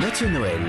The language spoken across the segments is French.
Mathieu Noël.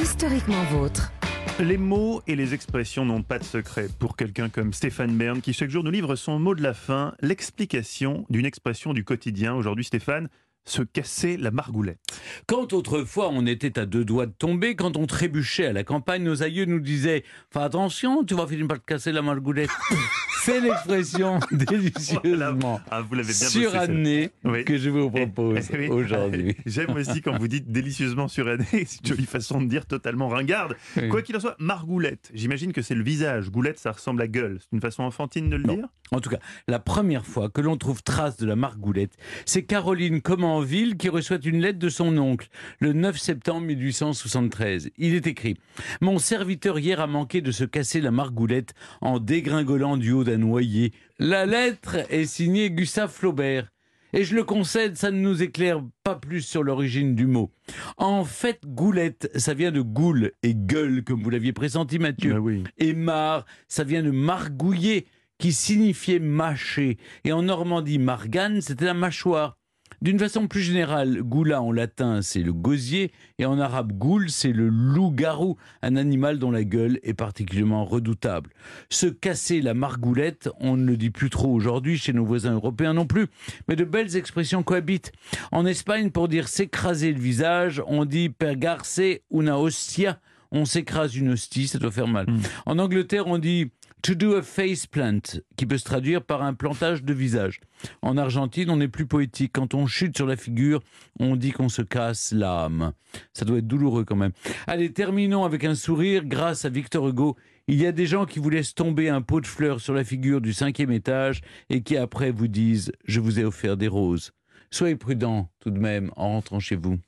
Historiquement vôtre. Les mots et les expressions n'ont pas de secret pour quelqu'un comme Stéphane Bern qui chaque jour nous livre son mot de la fin, l'explication d'une expression du quotidien. Aujourd'hui Stéphane, se casser la margoulette. Quand autrefois on était à deux doigts de tomber, quand on trébuchait à la campagne, nos aïeux nous disaient Fais attention, tu vas finir par te casser la margoulette. C'est l'expression délicieusement Ah, vous l'avez bien bossé, surannée. Oui. que je vous propose Eh oui. aujourd'hui. J'aime aussi quand vous dites délicieusement surannée, c'est une jolie façon de dire totalement ringarde. Oui. Quoi qu'il en soit, margoulette, j'imagine que c'est le visage. Goulette, ça ressemble à gueule. C'est une façon enfantine de le Non. dire? En tout cas, la première fois que l'on trouve trace de la margoulette, c'est Caroline Comenville qui reçoit une lettre de son oncle le 9 septembre 1873. Il est écrit Mon serviteur hier a manqué de se casser la margoulette en dégringolant du haut d'un noyer. La lettre est signée Gustave Flaubert. Et je le concède, ça ne nous éclaire pas plus sur l'origine du mot. En fait, goulette, ça vient de goule et gueule, comme vous l'aviez pressenti, Mathieu. Oui. Et mar, ça vient de margouiller, qui signifiait mâcher. Et en Normandie, margane, c'était la mâchoire. D'une façon plus générale, goula en latin, c'est le gosier, et en arabe, goule, c'est le loup-garou, un animal dont la gueule est particulièrement redoutable. Se casser la margoulette, on ne le dit plus trop aujourd'hui chez nos voisins européens non plus, mais de belles expressions cohabitent. En Espagne, pour dire s'écraser le visage, on dit pergarse una hostia, on s'écrase une hostie, ça doit faire mal. Mm. En Angleterre, on dit to do a face plant, qui peut se traduire par un plantage de visage. En Argentine, on est plus poétique. Quand on chute sur la figure, on dit qu'on se casse l'âme. Ça doit être douloureux quand même. Allez, terminons avec un sourire. Grâce à Victor Hugo, il y a des gens qui vous laissent tomber un pot de fleurs sur la figure du cinquième étage et qui après vous disent Je vous ai offert des roses. Soyez prudents tout de même en rentrant chez vous.